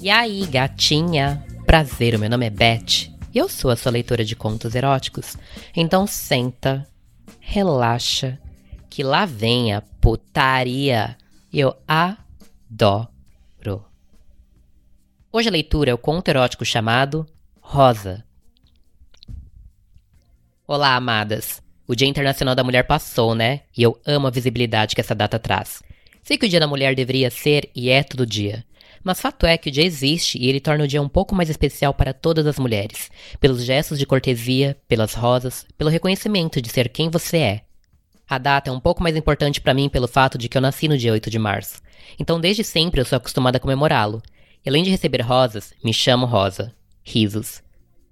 E aí, gatinha? Prazer, o meu nome é Beth e eu sou a sua leitora de contos eróticos. Então senta, relaxa, que lá vem a putaria. Eu adoro. Hoje a leitura é o conto erótico chamado Rosa. Olá, amadas. O Dia Internacional da Mulher passou, né? E eu amo a visibilidade que essa data traz. Sei que o Dia da Mulher deveria ser e é todo dia. Mas fato é que o dia existe e ele torna o dia um pouco mais especial para todas as mulheres, pelos gestos de cortesia, pelas rosas, pelo reconhecimento de ser quem você é. A data é um pouco mais importante para mim pelo fato de que eu nasci no dia 8 de março. Então desde sempre eu sou acostumada a comemorá-lo. E além de receber rosas, me chamo Rosa. Risos.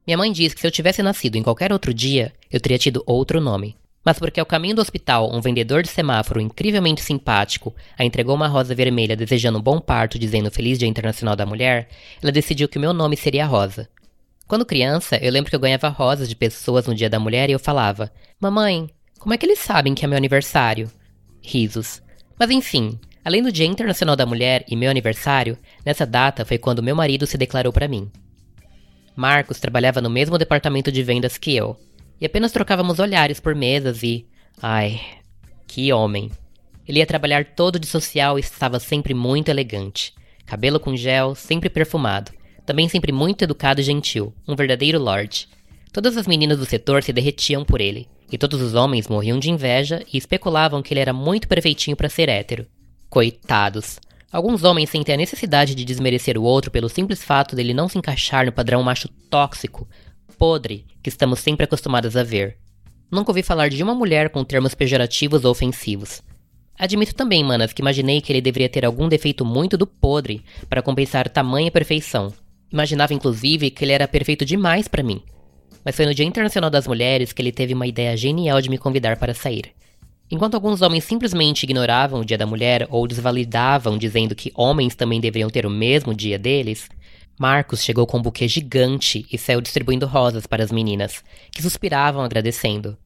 Minha mãe diz que se eu tivesse nascido em qualquer outro dia, eu teria tido outro nome. Mas porque ao caminho do hospital, um vendedor de semáforo incrivelmente simpático a entregou uma rosa vermelha desejando um bom parto dizendo Feliz Dia Internacional da Mulher, ela decidiu que o meu nome seria Rosa. Quando criança, eu lembro que eu ganhava rosas de pessoas no Dia da Mulher e eu falava: Mamãe, como é que eles sabem que é meu aniversário? Risos. Mas enfim, além do Dia Internacional da Mulher e meu aniversário, nessa data foi quando meu marido se declarou para mim. Marcos trabalhava no mesmo departamento de vendas que eu, e apenas trocávamos olhares por mesas e. Ai, que homem! Ele ia trabalhar todo de social e estava sempre muito elegante. Cabelo com gel, sempre perfumado. Também sempre muito educado e gentil, um verdadeiro lord. Todas as meninas do setor se derretiam por ele, e todos os homens morriam de inveja e especulavam que ele era muito perfeitinho para ser hétero. Coitados! Alguns homens sentem a necessidade de desmerecer o outro pelo simples fato dele não se encaixar no padrão macho tóxico, podre que estamos sempre acostumados a ver. Nunca ouvi falar de uma mulher com termos pejorativos ou ofensivos. Admito também, manas, que imaginei que ele deveria ter algum defeito muito do podre para compensar tamanha perfeição. Imaginava inclusive que ele era perfeito demais para mim. Mas foi no Dia Internacional das Mulheres que ele teve uma ideia genial de me convidar para sair. Enquanto alguns homens simplesmente ignoravam o Dia da Mulher ou desvalidavam dizendo que homens também deveriam ter o mesmo dia deles, Marcos chegou com um buquê gigante e saiu distribuindo rosas para as meninas, que suspiravam agradecendo.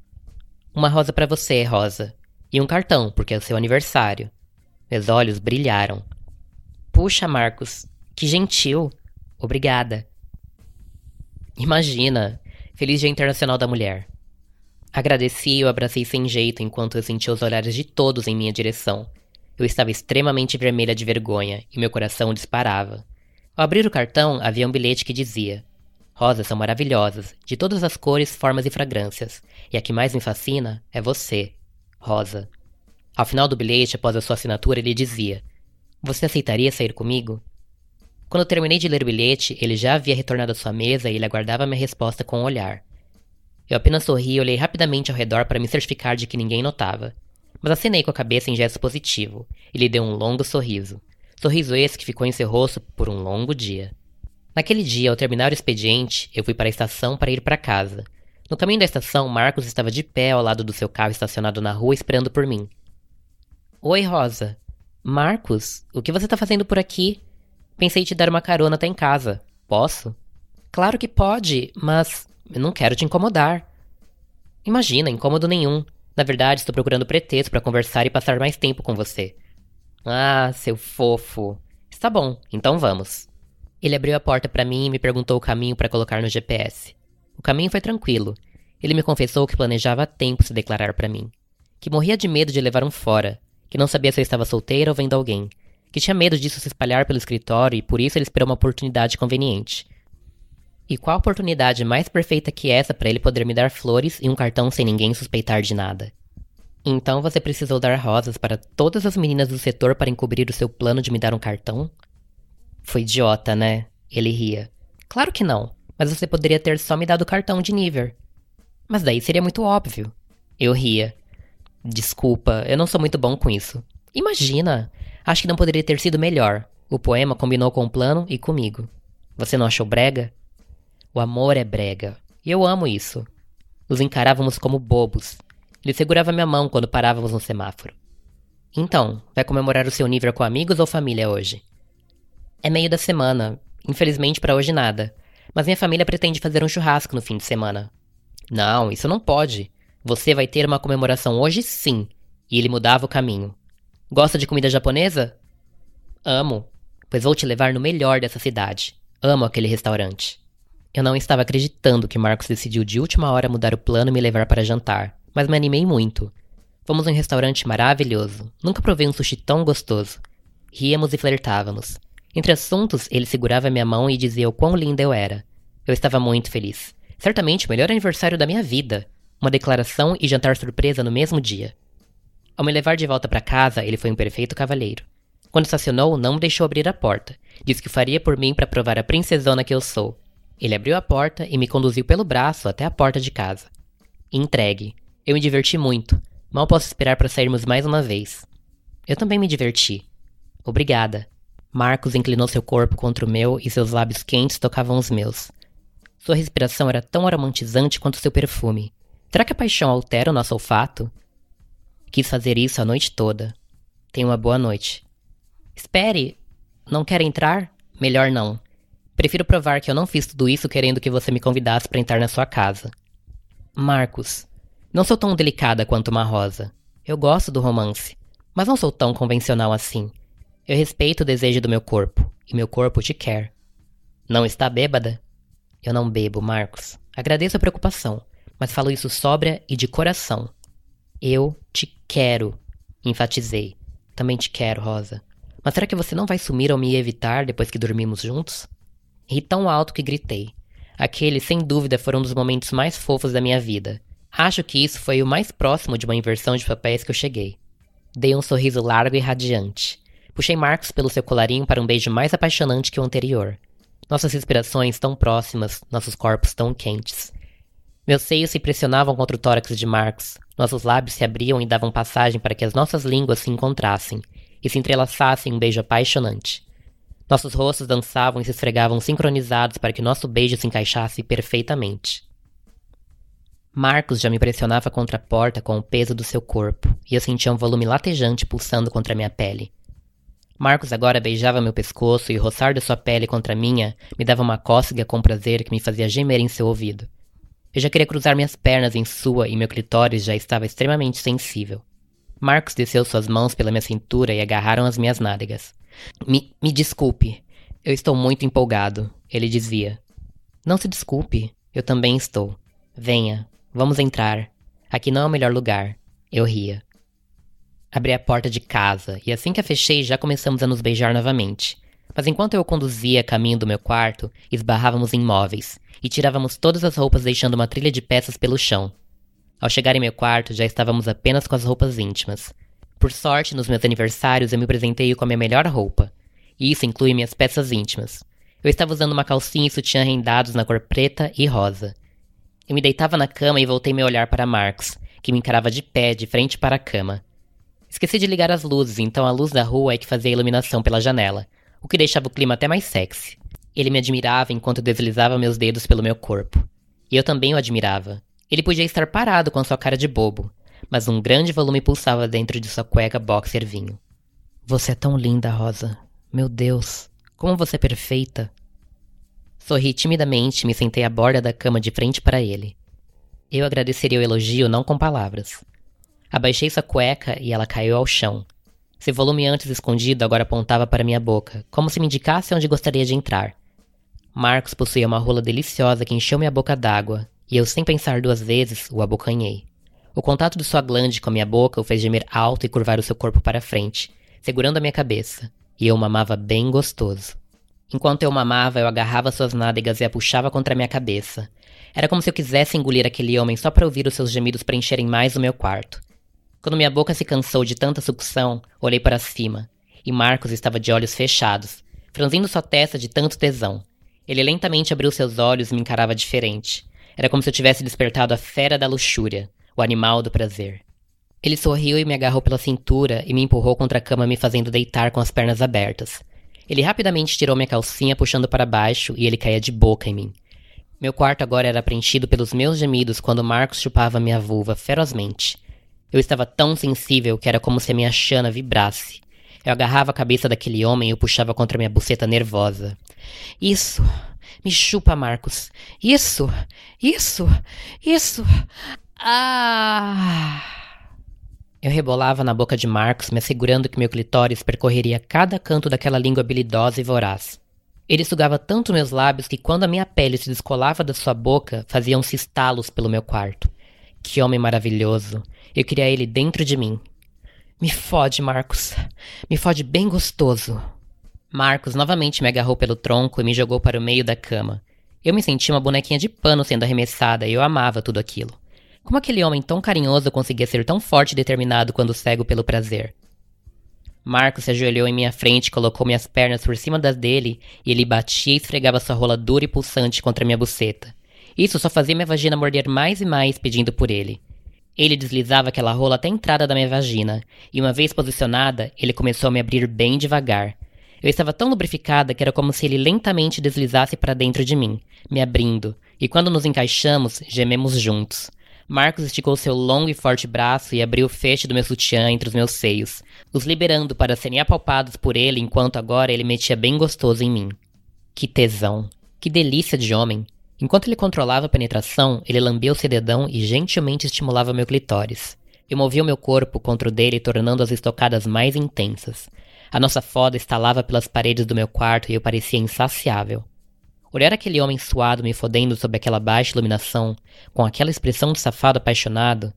Uma rosa para você, Rosa. E um cartão, porque é o seu aniversário. Meus olhos brilharam. Puxa, Marcos, que gentil. Obrigada. Imagina, feliz Dia Internacional da Mulher. Agradeci e o abracei sem jeito enquanto eu sentia os olhares de todos em minha direção. Eu estava extremamente vermelha de vergonha e meu coração disparava. Ao abrir o cartão, havia um bilhete que dizia: Rosas são maravilhosas, de todas as cores, formas e fragrâncias, e a que mais me fascina é você, Rosa. Ao final do bilhete, após a sua assinatura, ele dizia: Você aceitaria sair comigo? Quando terminei de ler o bilhete, ele já havia retornado à sua mesa e ele aguardava minha resposta com um olhar. Eu apenas sorri e olhei rapidamente ao redor para me certificar de que ninguém notava. Mas acenei com a cabeça em gesto positivo, e lhe deu um longo sorriso. Sorriso esse que ficou em seu rosto por um longo dia. Naquele dia, ao terminar o expediente, eu fui para a estação para ir para casa. No caminho da estação, Marcos estava de pé ao lado do seu carro estacionado na rua esperando por mim. Oi, Rosa. Marcos, o que você está fazendo por aqui? Pensei te dar uma carona até em casa. Posso? Claro que pode, mas eu não quero te incomodar. Imagina, incômodo nenhum. Na verdade, estou procurando pretexto para conversar e passar mais tempo com você. Ah, seu fofo. Está bom, então vamos. Ele abriu a porta para mim e me perguntou o caminho para colocar no GPS. O caminho foi tranquilo. Ele me confessou que planejava há tempo se declarar para mim, que morria de medo de levar um fora, que não sabia se eu estava solteira ou vendo alguém, que tinha medo disso se espalhar pelo escritório e por isso ele esperou uma oportunidade conveniente. E qual oportunidade mais perfeita que essa para ele poder me dar flores e um cartão sem ninguém suspeitar de nada? Então você precisou dar rosas para todas as meninas do setor para encobrir o seu plano de me dar um cartão? Foi idiota, né? Ele ria. Claro que não, mas você poderia ter só me dado o cartão de Niver. Mas daí seria muito óbvio. Eu ria. Desculpa, eu não sou muito bom com isso. Imagina! Acho que não poderia ter sido melhor. O poema combinou com o plano e comigo. Você não achou brega? O amor é brega. E eu amo isso. Nos encarávamos como bobos, ele segurava minha mão quando parávamos no semáforo. Então, vai comemorar o seu nível com amigos ou família hoje? É meio da semana. Infelizmente para hoje nada. Mas minha família pretende fazer um churrasco no fim de semana. Não, isso não pode. Você vai ter uma comemoração hoje sim. E ele mudava o caminho. Gosta de comida japonesa? Amo. pois vou te levar no melhor dessa cidade. Amo aquele restaurante. Eu não estava acreditando que Marcos decidiu de última hora mudar o plano e me levar para jantar, mas me animei muito. Fomos a um restaurante maravilhoso. Nunca provei um sushi tão gostoso. Ríamos e flertávamos. Entre assuntos, ele segurava minha mão e dizia o quão linda eu era. Eu estava muito feliz. Certamente o melhor aniversário da minha vida. Uma declaração e jantar surpresa no mesmo dia. Ao me levar de volta para casa, ele foi um perfeito cavalheiro. Quando estacionou, não me deixou abrir a porta. Disse que faria por mim para provar a princesona que eu sou. Ele abriu a porta e me conduziu pelo braço até a porta de casa. Entregue. Eu me diverti muito. Mal posso esperar para sairmos mais uma vez. Eu também me diverti. Obrigada. Marcos inclinou seu corpo contra o meu e seus lábios quentes tocavam os meus. Sua respiração era tão aromatizante quanto seu perfume. Será que a paixão altera o nosso olfato? Quis fazer isso a noite toda. Tenha uma boa noite. Espere! Não quer entrar? Melhor não. Prefiro provar que eu não fiz tudo isso querendo que você me convidasse para entrar na sua casa. Marcos, não sou tão delicada quanto uma rosa. Eu gosto do romance, mas não sou tão convencional assim. Eu respeito o desejo do meu corpo, e meu corpo te quer. Não está bêbada? Eu não bebo, Marcos. Agradeço a preocupação, mas falo isso sóbria e de coração. Eu te quero, enfatizei. Também te quero, Rosa. Mas será que você não vai sumir ou me evitar depois que dormimos juntos? Ri tão alto que gritei. Aquele, sem dúvida, foram um dos momentos mais fofos da minha vida. Acho que isso foi o mais próximo de uma inversão de papéis que eu cheguei. Dei um sorriso largo e radiante. Puxei Marcos pelo seu colarinho para um beijo mais apaixonante que o anterior. Nossas respirações tão próximas, nossos corpos tão quentes. Meus seios se pressionavam contra o tórax de Marcos, nossos lábios se abriam e davam passagem para que as nossas línguas se encontrassem, e se entrelaçassem em um beijo apaixonante. Nossos rostos dançavam e se esfregavam sincronizados para que nosso beijo se encaixasse perfeitamente. Marcos já me pressionava contra a porta com o peso do seu corpo, e eu sentia um volume latejante pulsando contra minha pele. Marcos agora beijava meu pescoço e o roçar de sua pele contra a minha me dava uma cócega com prazer que me fazia gemer em seu ouvido. Eu já queria cruzar minhas pernas em sua e meu clitóris já estava extremamente sensível. Marcos desceu suas mãos pela minha cintura e agarraram as minhas nádegas. Me, me desculpe. Eu estou muito empolgado, ele dizia. Não se desculpe, eu também estou. Venha, vamos entrar. Aqui não é o melhor lugar. Eu ria. Abri a porta de casa e assim que a fechei já começamos a nos beijar novamente. Mas enquanto eu conduzia caminho do meu quarto, esbarrávamos em móveis e tirávamos todas as roupas deixando uma trilha de peças pelo chão. Ao chegar em meu quarto, já estávamos apenas com as roupas íntimas. Por sorte, nos meus aniversários eu me presenteio com a minha melhor roupa. E isso inclui minhas peças íntimas. Eu estava usando uma calcinha e sutiã rendados na cor preta e rosa. Eu me deitava na cama e voltei meu olhar para Marcos, que me encarava de pé, de frente para a cama. Esqueci de ligar as luzes, então a luz da rua é que fazia a iluminação pela janela, o que deixava o clima até mais sexy. Ele me admirava enquanto deslizava meus dedos pelo meu corpo. E eu também o admirava. Ele podia estar parado com sua cara de bobo, mas um grande volume pulsava dentro de sua cueca boxer vinho. Você é tão linda, Rosa. Meu Deus, como você é perfeita. Sorri timidamente e me sentei à borda da cama de frente para ele. Eu agradeceria o elogio não com palavras. Abaixei sua cueca e ela caiu ao chão. Seu volume antes escondido agora apontava para minha boca, como se me indicasse onde gostaria de entrar. Marcos possuía uma rola deliciosa que encheu minha boca d'água, e eu, sem pensar duas vezes, o abocanhei. O contato de sua glande com a minha boca o fez gemer alto e curvar o seu corpo para frente, segurando a minha cabeça, e eu mamava bem gostoso. Enquanto eu mamava, eu agarrava suas nádegas e a puxava contra minha cabeça. Era como se eu quisesse engolir aquele homem só para ouvir os seus gemidos preencherem mais o meu quarto. Quando minha boca se cansou de tanta sucção, olhei para cima, e Marcos estava de olhos fechados, franzindo sua testa de tanto tesão. Ele lentamente abriu seus olhos e me encarava diferente. Era como se eu tivesse despertado a fera da luxúria, o animal do prazer. Ele sorriu e me agarrou pela cintura e me empurrou contra a cama, me fazendo deitar com as pernas abertas. Ele rapidamente tirou minha calcinha, puxando para baixo, e ele caía de boca em mim. Meu quarto agora era preenchido pelos meus gemidos quando Marcos chupava minha vulva ferozmente. Eu estava tão sensível que era como se a minha chana vibrasse. Eu agarrava a cabeça daquele homem e o puxava contra minha buceta nervosa. Isso! Me chupa, Marcos. Isso! Isso! Isso! Ah! Eu rebolava na boca de Marcos, me assegurando que meu clitóris percorreria cada canto daquela língua habilidosa e voraz. Ele sugava tanto meus lábios que quando a minha pele se descolava da sua boca, faziam-se estalos pelo meu quarto. Que homem maravilhoso! Eu queria ele dentro de mim. Me fode, Marcos. Me fode bem gostoso. Marcos novamente me agarrou pelo tronco e me jogou para o meio da cama. Eu me senti uma bonequinha de pano sendo arremessada e eu amava tudo aquilo. Como aquele homem tão carinhoso conseguia ser tão forte e determinado quando cego pelo prazer? Marcos se ajoelhou em minha frente, colocou minhas pernas por cima das dele e ele batia e esfregava sua rola dura e pulsante contra minha buceta. Isso só fazia minha vagina morder mais e mais, pedindo por ele. Ele deslizava aquela rola até a entrada da minha vagina, e uma vez posicionada, ele começou a me abrir bem devagar. Eu estava tão lubrificada que era como se ele lentamente deslizasse para dentro de mim, me abrindo, e quando nos encaixamos, gememos juntos. Marcos esticou seu longo e forte braço e abriu o feixe do meu sutiã entre os meus seios, os liberando para serem apalpados por ele enquanto agora ele metia bem gostoso em mim. Que tesão! Que delícia de homem! Enquanto ele controlava a penetração, ele lambia o cededão e gentilmente estimulava meu clitóris. Eu movia o meu corpo contra o dele, tornando as estocadas mais intensas. A nossa foda estalava pelas paredes do meu quarto e eu parecia insaciável. Olhar aquele homem suado me fodendo sob aquela baixa iluminação, com aquela expressão de safado apaixonado,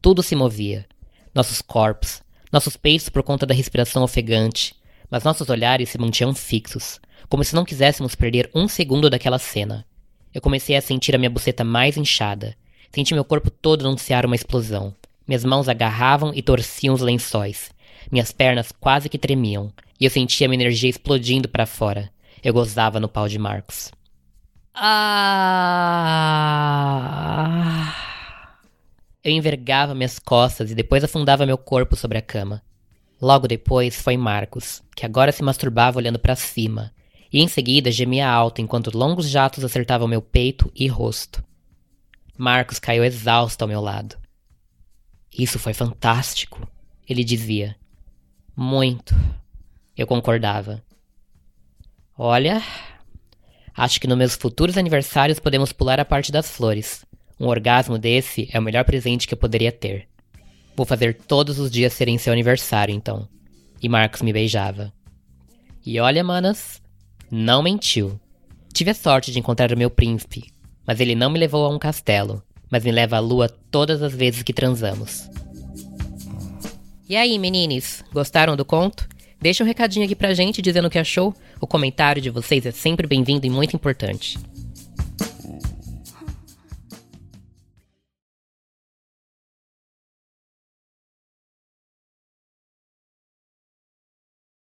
tudo se movia. Nossos corpos, nossos peitos por conta da respiração ofegante, mas nossos olhares se mantinham fixos, como se não quiséssemos perder um segundo daquela cena. Eu comecei a sentir a minha buceta mais inchada. Senti meu corpo todo anunciar uma explosão. Minhas mãos agarravam e torciam os lençóis. Minhas pernas quase que tremiam, e eu sentia minha energia explodindo para fora. Eu gozava no pau de Marcos. Ah! Eu envergava minhas costas e depois afundava meu corpo sobre a cama. Logo depois foi Marcos, que agora se masturbava olhando para cima, e em seguida gemia alto enquanto longos jatos acertavam meu peito e rosto. Marcos caiu exausto ao meu lado. Isso foi fantástico, ele dizia. Muito. Eu concordava. Olha, acho que nos meus futuros aniversários podemos pular a parte das flores. Um orgasmo desse é o melhor presente que eu poderia ter. Vou fazer todos os dias serem seu aniversário, então. E Marcos me beijava. E olha, manas, não mentiu. Tive a sorte de encontrar o meu príncipe, mas ele não me levou a um castelo, mas me leva à lua todas as vezes que transamos. E aí, meninos, gostaram do conto? Deixa um recadinho aqui pra gente dizendo o que achou. O comentário de vocês é sempre bem-vindo e muito importante.